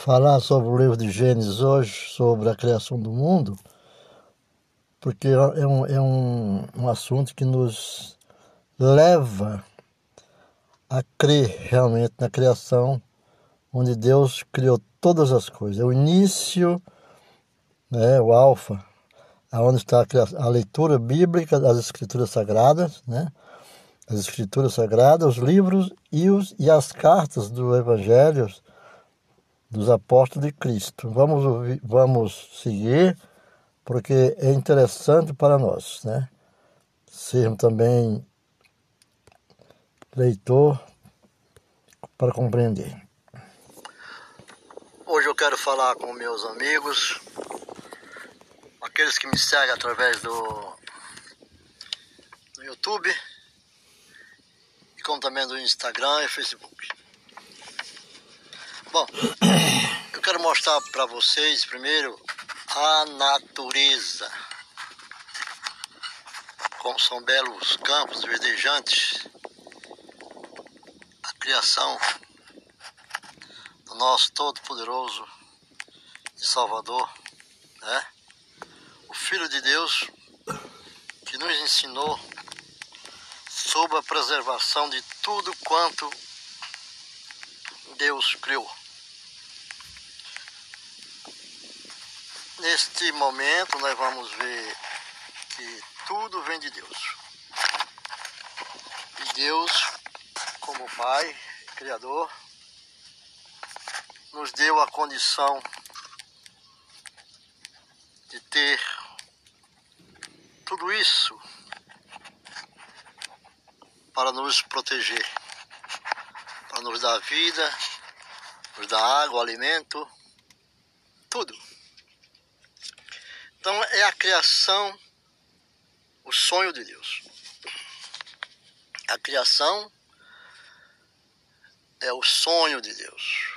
falar sobre o livro de Gênesis hoje, sobre a criação do mundo, porque é um, é um, um assunto que nos leva a crer realmente na criação, onde Deus criou todas as coisas. É o início, né, o alfa, aonde está a, a leitura bíblica das escrituras sagradas, né? As escrituras sagradas, os livros e, os, e as cartas do Evangelho dos apóstolos de Cristo. Vamos, ouvir, vamos seguir, porque é interessante para nós, né? Sermos também leitor para compreender. Hoje eu quero falar com meus amigos, aqueles que me seguem através do, do YouTube, e como também do Instagram e Facebook. Bom, quero mostrar para vocês primeiro a natureza. Como são belos campos verdejantes. A criação do nosso Todo-Poderoso e Salvador, né? O Filho de Deus que nos ensinou sobre a preservação de tudo quanto Deus criou. Neste momento, nós vamos ver que tudo vem de Deus. E Deus, como Pai, Criador, nos deu a condição de ter tudo isso para nos proteger, para nos dar vida, nos dar água, alimento, tudo. Então é a criação, o sonho de Deus. A criação é o sonho de Deus.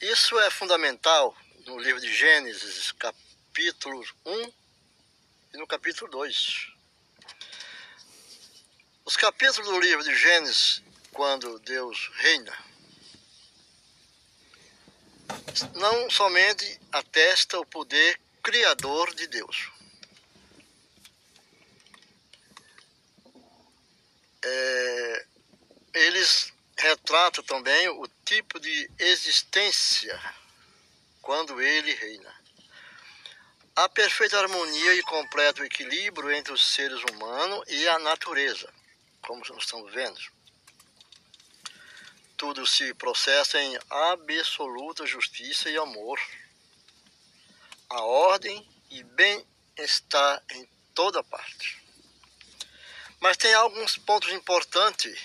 Isso é fundamental no livro de Gênesis, capítulo 1 e no capítulo 2. Os capítulos do livro de Gênesis, quando Deus reina, não somente atesta o poder criador de Deus. É, eles retratam também o tipo de existência quando ele reina. A perfeita harmonia e completo equilíbrio entre os seres humanos e a natureza, como nós estamos vendo tudo se processa em absoluta justiça e amor. A ordem e bem-estar em toda parte. Mas tem alguns pontos importantes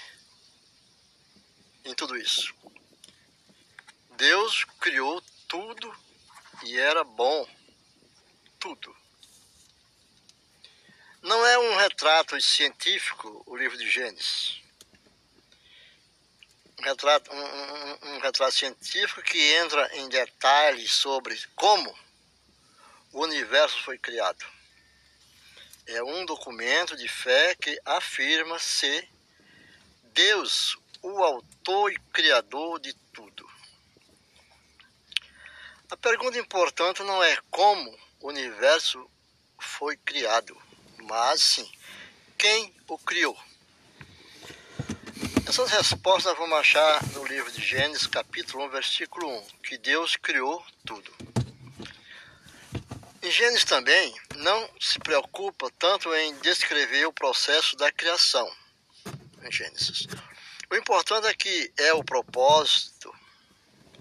em tudo isso. Deus criou tudo e era bom. Tudo. Não é um retrato científico o livro de Gênesis um retrato, um, um, um retrato científico que entra em detalhes sobre como o universo foi criado. É um documento de fé que afirma ser Deus o autor e criador de tudo. A pergunta importante não é como o universo foi criado, mas sim quem o criou. Essas respostas vamos achar no livro de Gênesis, capítulo 1, versículo 1, que Deus criou tudo. Em Gênesis também não se preocupa tanto em descrever o processo da criação. Em Gênesis. O importante é que é o propósito.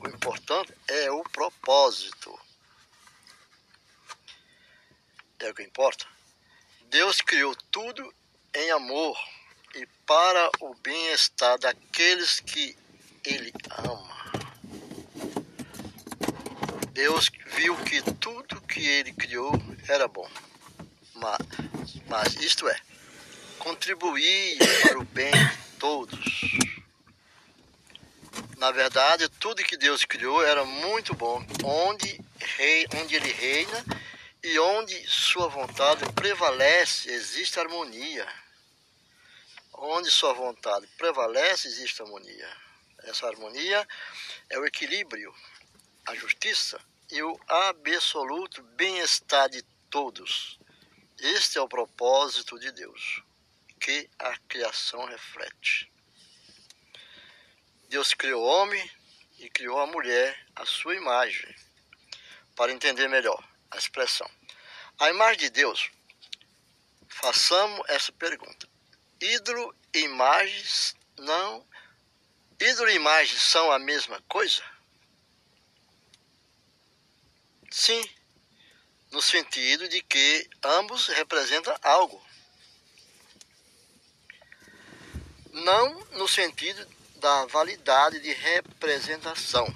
O importante é o propósito. É o que importa. Deus criou tudo em amor e para o bem-estar daqueles que ele ama. Deus viu que tudo que ele criou era bom, mas, mas isto é, contribuir para o bem de todos. Na verdade, tudo que Deus criou era muito bom, onde, rei, onde ele reina e onde sua vontade prevalece, existe harmonia. Onde sua vontade prevalece, existe harmonia. Essa harmonia é o equilíbrio, a justiça e o absoluto bem-estar de todos. Este é o propósito de Deus, que a criação reflete. Deus criou o homem e criou a mulher à sua imagem. Para entender melhor a expressão. A imagem de Deus, façamos essa pergunta. Ídolo e imagens não. Ídolo e imagens são a mesma coisa? Sim, no sentido de que ambos representam algo. Não no sentido da validade de representação,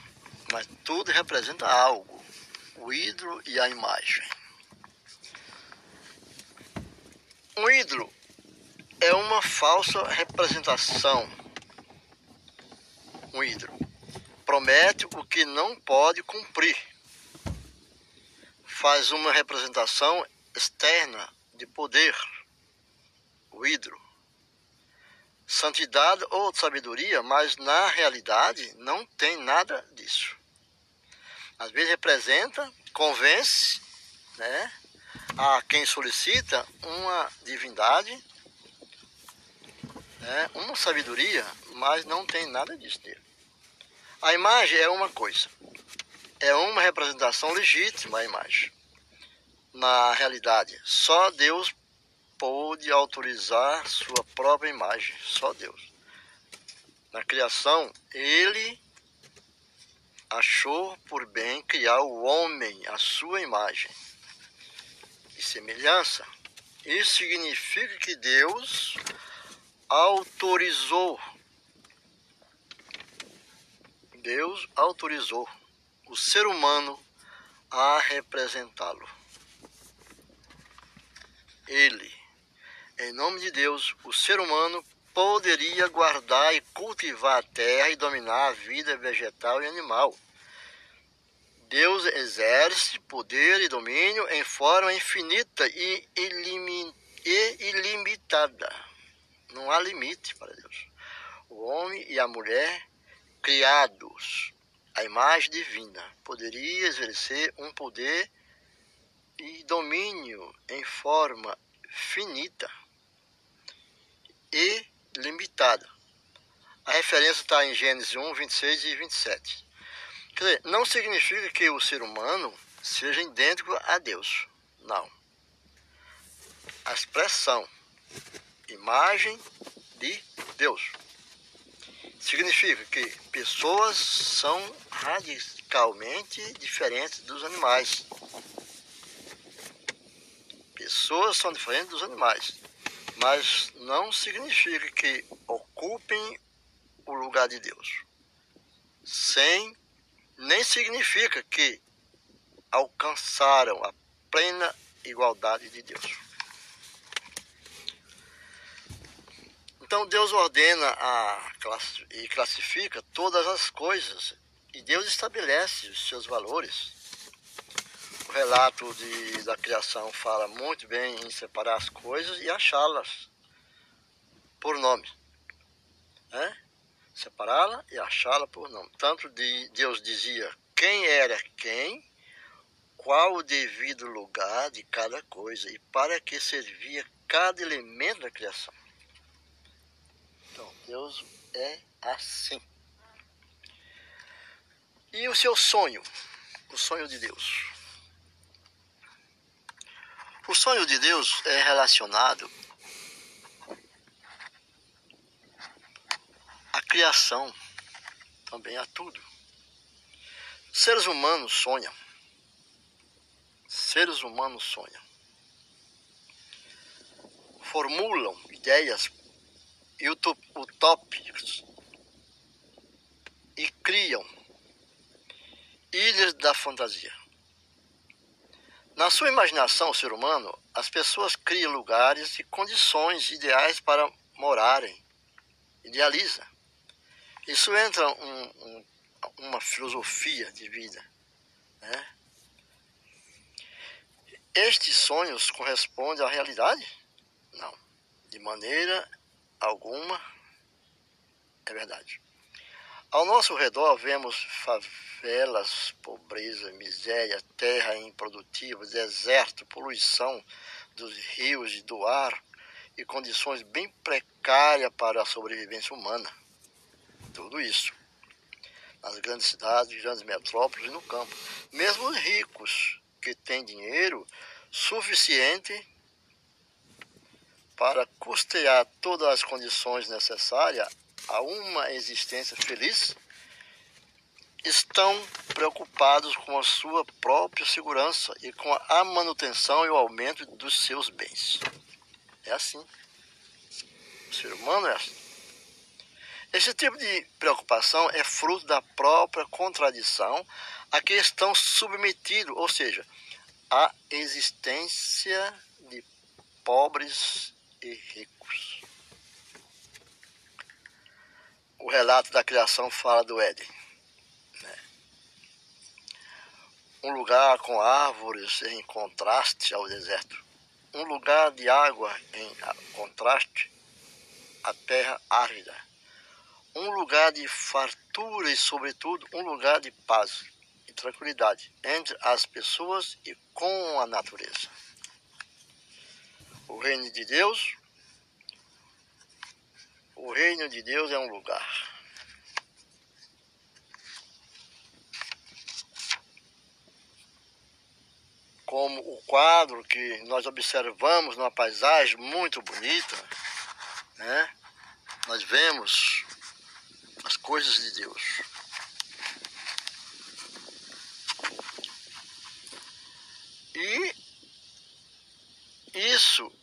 mas tudo representa algo, o ídolo e a imagem. Um ídolo é uma falsa representação. Um ídolo promete o que não pode cumprir. Faz uma representação externa de poder. O ídolo santidade ou sabedoria, mas na realidade não tem nada disso. Às vezes representa, convence, né, a quem solicita uma divindade, né, uma sabedoria, mas não tem nada disso dele. A imagem é uma coisa, é uma representação legítima a imagem. Na realidade, só Deus pôde autorizar sua própria imagem, só Deus. Na criação, ele achou por bem criar o homem à sua imagem e semelhança. Isso significa que Deus autorizou. Deus autorizou o ser humano a representá-lo. Ele em nome de Deus, o ser humano poderia guardar e cultivar a terra e dominar a vida vegetal e animal. Deus exerce poder e domínio em forma infinita e, ilimitada. Não há limite para Deus. O homem e a mulher, criados à imagem divina, poderia exercer um poder e domínio em forma finita e limitada. A referência está em Gênesis 1, 26 e 27. Quer dizer, não significa que o ser humano seja idêntico a Deus. Não. A expressão imagem de Deus significa que pessoas são radicalmente diferentes dos animais. Pessoas são diferentes dos animais mas não significa que ocupem o lugar de Deus. Sem nem significa que alcançaram a plena igualdade de Deus. Então Deus ordena a, e classifica todas as coisas e Deus estabelece os seus valores. O relato de, da criação fala muito bem em separar as coisas e achá-las por nome. Né? Separá-la e achá-la por nome. Tanto de, Deus dizia quem era quem, qual o devido lugar de cada coisa e para que servia cada elemento da criação. Deus é assim. E o seu sonho, o sonho de Deus. O sonho de Deus é relacionado à criação, também a tudo. Seres humanos sonham. Seres humanos sonham. Formulam ideias utópicas e criam ilhas da fantasia. Na sua imaginação, o ser humano, as pessoas criam lugares e condições ideais para morarem. Idealiza. Isso entra um, um, uma filosofia de vida. Né? Estes sonhos correspondem à realidade? Não. De maneira alguma é verdade. Ao nosso redor vemos favelas, pobreza, miséria, terra improdutiva, deserto, poluição dos rios e do ar e condições bem precárias para a sobrevivência humana. Tudo isso nas grandes cidades, grandes metrópoles e no campo. Mesmo os ricos que têm dinheiro suficiente para custear todas as condições necessárias a uma existência feliz, estão preocupados com a sua própria segurança e com a manutenção e o aumento dos seus bens. É assim. O ser humano é assim. Esse tipo de preocupação é fruto da própria contradição a que estão submetidos, ou seja, a existência de pobres e ricos. O relato da criação fala do Éden. Né? Um lugar com árvores em contraste ao deserto. Um lugar de água em contraste à terra árida. Um lugar de fartura e, sobretudo, um lugar de paz e tranquilidade entre as pessoas e com a natureza. O reino de Deus, o reino de Deus é um lugar. Como o quadro que nós observamos numa paisagem muito bonita, né? Nós vemos as coisas de Deus. E isso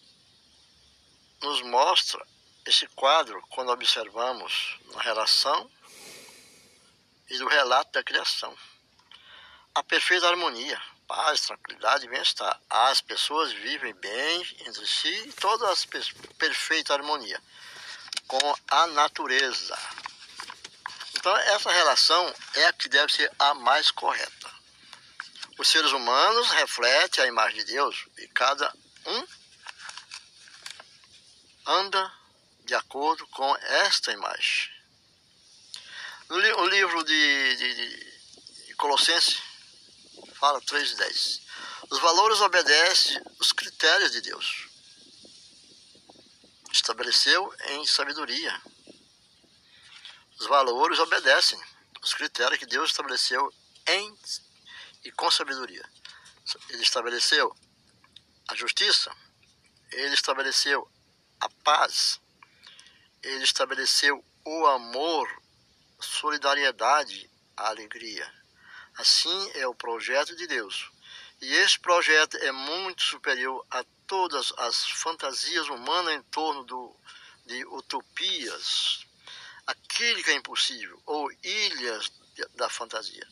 nos mostra esse quadro quando observamos na relação e do relato da criação. A perfeita harmonia, paz, tranquilidade e bem-estar. As pessoas vivem bem entre si e todas perfeita harmonia com a natureza. Então essa relação é a que deve ser a mais correta. Os seres humanos refletem a imagem de Deus e cada um anda de acordo com esta imagem. O livro de, de, de Colossenses fala 3,10. Os valores obedecem os critérios de Deus. Estabeleceu em sabedoria. Os valores obedecem os critérios que Deus estabeleceu em e com sabedoria. Ele estabeleceu a justiça, ele estabeleceu a paz, ele estabeleceu o amor, solidariedade, a alegria. Assim é o projeto de Deus. E esse projeto é muito superior a todas as fantasias humanas em torno do, de utopias, aquilo que é impossível, ou ilhas da fantasia.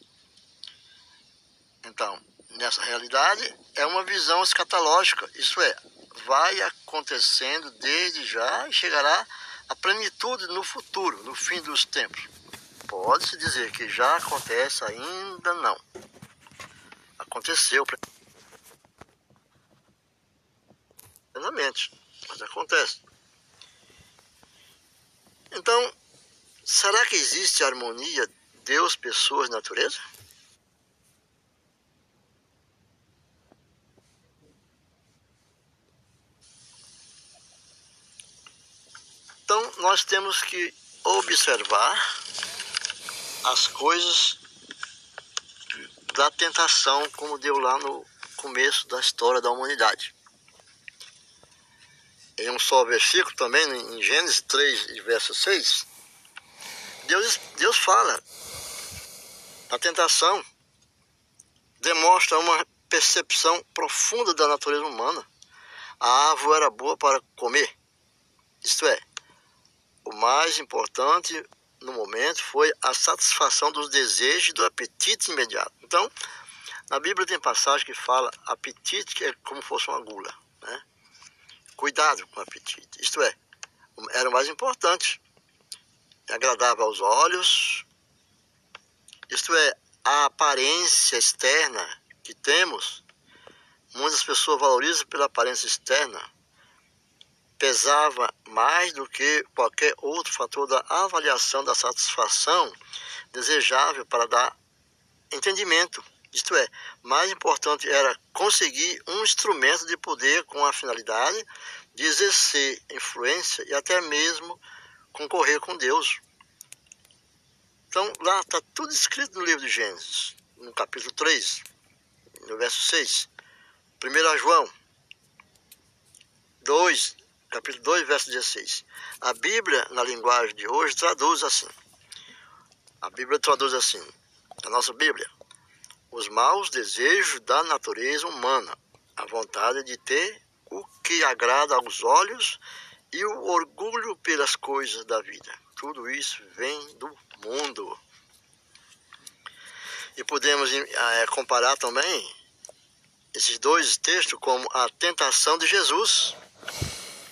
Então, nessa realidade, é uma visão escatológica, isso é, vai acontecendo desde já e chegará à plenitude no futuro, no fim dos tempos. Pode-se dizer que já acontece, ainda não. Aconteceu plenamente, mas acontece. Então, será que existe harmonia Deus, pessoas, natureza? Então, nós temos que observar as coisas da tentação, como deu lá no começo da história da humanidade. Em um só versículo também, em Gênesis 3, verso 6, Deus, Deus fala, a tentação demonstra uma percepção profunda da natureza humana. A árvore era boa para comer, isto é, o mais importante no momento foi a satisfação dos desejos e do apetite imediato. Então, na Bíblia tem passagem que fala apetite que é como fosse uma gula. Né? Cuidado com o apetite. Isto é, era o mais importante. É agradável aos olhos. Isto é, a aparência externa que temos, muitas pessoas valorizam pela aparência externa pesava mais do que qualquer outro fator da avaliação da satisfação desejável para dar entendimento. Isto é, mais importante era conseguir um instrumento de poder com a finalidade de exercer influência e até mesmo concorrer com Deus. Então, lá está tudo escrito no livro de Gênesis, no capítulo 3, no verso 6. 1 João 2, capítulo 2, verso 16. A Bíblia, na linguagem de hoje, traduz assim. A Bíblia traduz assim, a nossa Bíblia. Os maus desejos da natureza humana, a vontade de ter o que agrada aos olhos e o orgulho pelas coisas da vida. Tudo isso vem do mundo. E podemos é, comparar também esses dois textos como a tentação de Jesus.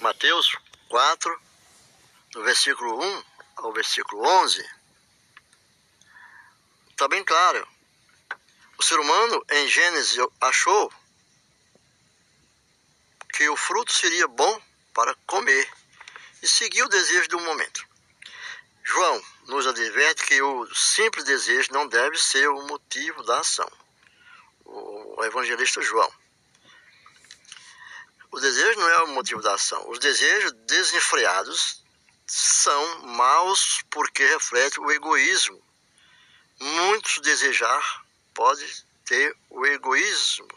Mateus 4, no versículo 1 ao versículo 11. Está bem claro. O ser humano, em Gênesis, achou que o fruto seria bom para comer e seguiu o desejo do momento. João nos adverte que o simples desejo não deve ser o motivo da ação. O evangelista João. O desejo não é o motivo da ação. Os desejos desenfreados são maus porque refletem o egoísmo. Muitos desejar pode ter o egoísmo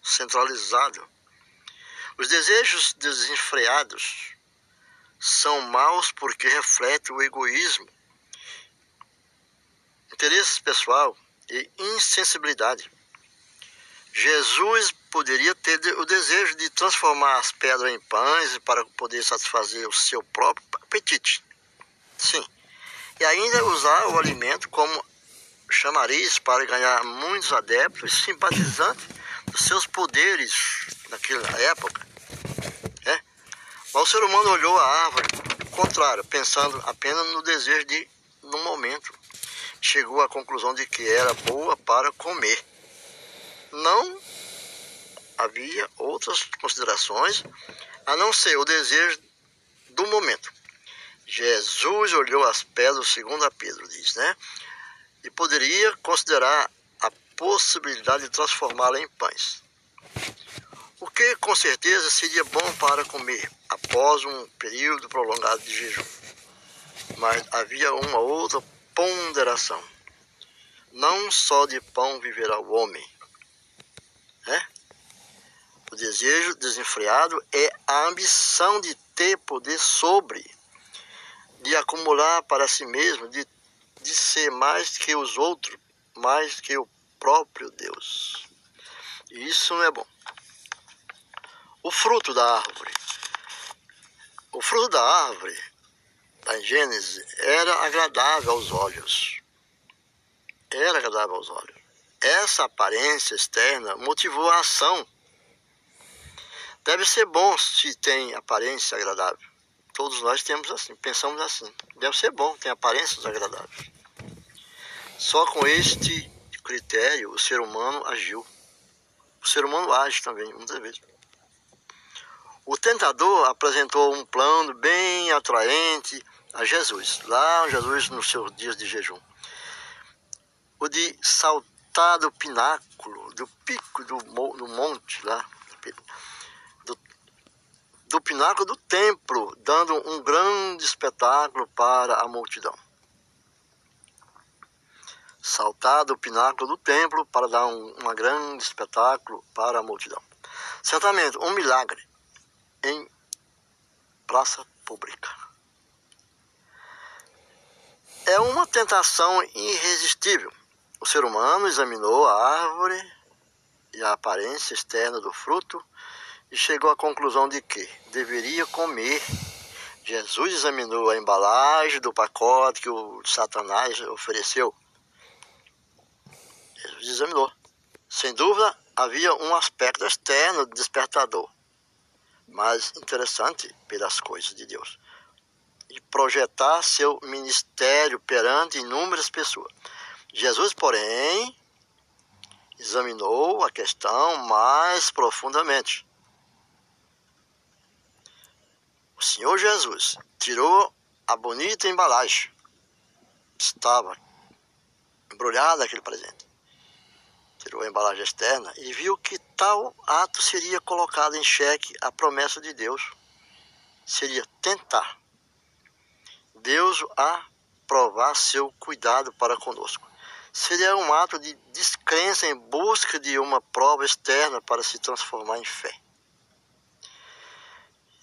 centralizado. Os desejos desenfreados são maus porque refletem o egoísmo, interesses pessoal e insensibilidade. Jesus poderia ter o desejo de transformar as pedras em pães para poder satisfazer o seu próprio apetite. Sim. E ainda usar o alimento como chamariz para ganhar muitos adeptos e simpatizantes dos seus poderes naquela época. Mas o ser humano olhou a árvore contrário, pensando apenas no desejo de no momento. Chegou à conclusão de que era boa para comer. Não havia outras considerações a não ser o desejo do momento. Jesus olhou as pedras, segundo a Pedro diz, né? E poderia considerar a possibilidade de transformá-la em pães. O que com certeza seria bom para comer após um período prolongado de jejum. Mas havia uma outra ponderação. Não só de pão viverá o homem. Né? O desejo desenfreado é a ambição de ter poder sobre, de acumular para si mesmo, de, de ser mais que os outros, mais que o próprio Deus. E isso não é bom o fruto da árvore. O fruto da árvore, da Gênesis, era agradável aos olhos. Era agradável aos olhos. Essa aparência externa motivou a ação. Deve ser bom se tem aparência agradável. Todos nós temos assim, pensamos assim. Deve ser bom, tem aparências agradáveis. Só com este critério o ser humano agiu. O ser humano age também, muitas vezes. O tentador apresentou um plano bem atraente a Jesus, lá Jesus nos seus dias de jejum. O de saltar do pináculo, do pico do, do monte lá, do, do pináculo do templo, dando um grande espetáculo para a multidão. Saltar do pináculo do templo para dar um, um grande espetáculo para a multidão. Certamente, um milagre em praça pública. É uma tentação irresistível. O ser humano examinou a árvore e a aparência externa do fruto e chegou à conclusão de que deveria comer. Jesus examinou a embalagem do pacote que o Satanás ofereceu. Jesus examinou. Sem dúvida, havia um aspecto externo despertador mas interessante pelas coisas de Deus. E projetar seu ministério perante inúmeras pessoas. Jesus, porém, examinou a questão mais profundamente. o Senhor Jesus tirou a bonita embalagem. Estava embrulhada aquele presente. Tirou a embalagem externa e viu que tal ato seria colocado em xeque a promessa de Deus. Seria tentar Deus a provar seu cuidado para conosco. Seria um ato de descrença em busca de uma prova externa para se transformar em fé.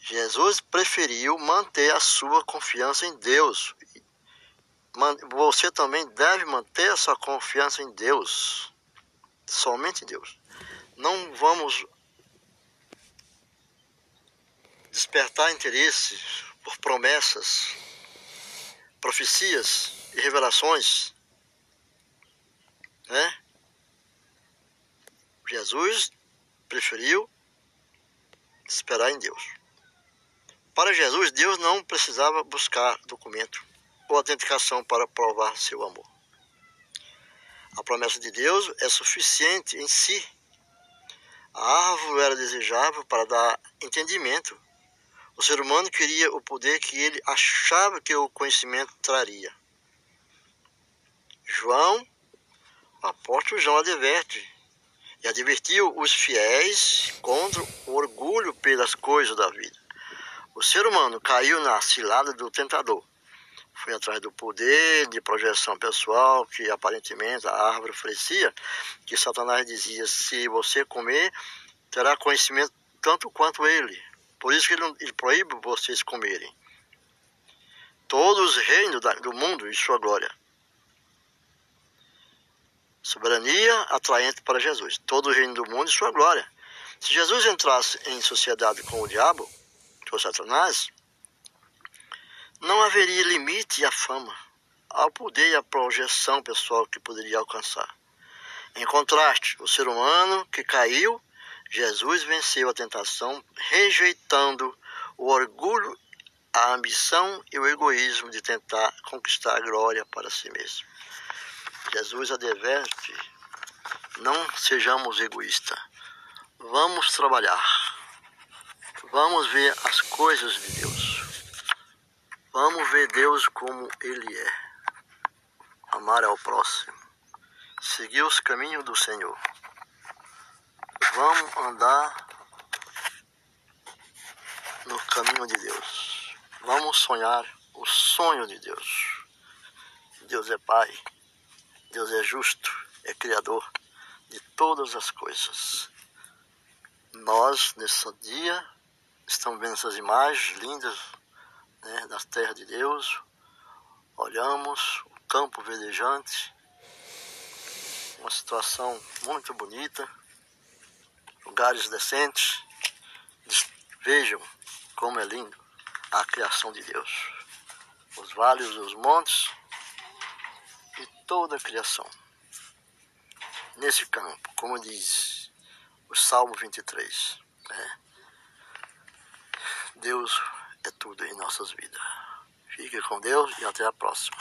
Jesus preferiu manter a sua confiança em Deus. Você também deve manter a sua confiança em Deus. Somente em Deus. Não vamos despertar interesse por promessas, profecias e revelações. Né? Jesus preferiu esperar em Deus. Para Jesus, Deus não precisava buscar documento ou autenticação para provar seu amor. A promessa de Deus é suficiente em si. A árvore era desejável para dar entendimento. O ser humano queria o poder que ele achava que o conhecimento traria. João, apóstolo João adverte e advertiu os fiéis contra o orgulho pelas coisas da vida. O ser humano caiu na cilada do tentador. Foi atrás do poder de projeção pessoal que aparentemente a árvore oferecia, que Satanás dizia: se você comer, terá conhecimento tanto quanto ele. Por isso que ele, ele proíbe vocês comerem. Todos os reinos do mundo e sua glória. Soberania atraente para Jesus. Todo o reino do mundo e sua glória. Se Jesus entrasse em sociedade com o diabo, por Satanás, não haveria limite à fama, ao poder e à projeção pessoal que poderia alcançar. Em contraste, o ser humano que caiu, Jesus venceu a tentação, rejeitando o orgulho, a ambição e o egoísmo de tentar conquistar a glória para si mesmo. Jesus adverte: não sejamos egoístas, vamos trabalhar Vamos ver as coisas de Deus. Vamos ver Deus como Ele é. Amar ao próximo. Seguir os caminhos do Senhor. Vamos andar no caminho de Deus. Vamos sonhar o sonho de Deus. Deus é Pai. Deus é justo. É Criador de todas as coisas. Nós, nesse dia, Estamos vendo essas imagens lindas né, das terras de Deus. Olhamos o campo verdejante, uma situação muito bonita, lugares decentes. Vejam como é lindo a criação de Deus. Os vales, os montes toda a criação. Nesse campo, como diz o Salmo 23. Né? Deus é tudo em nossas vidas. Fique com Deus e até a próxima.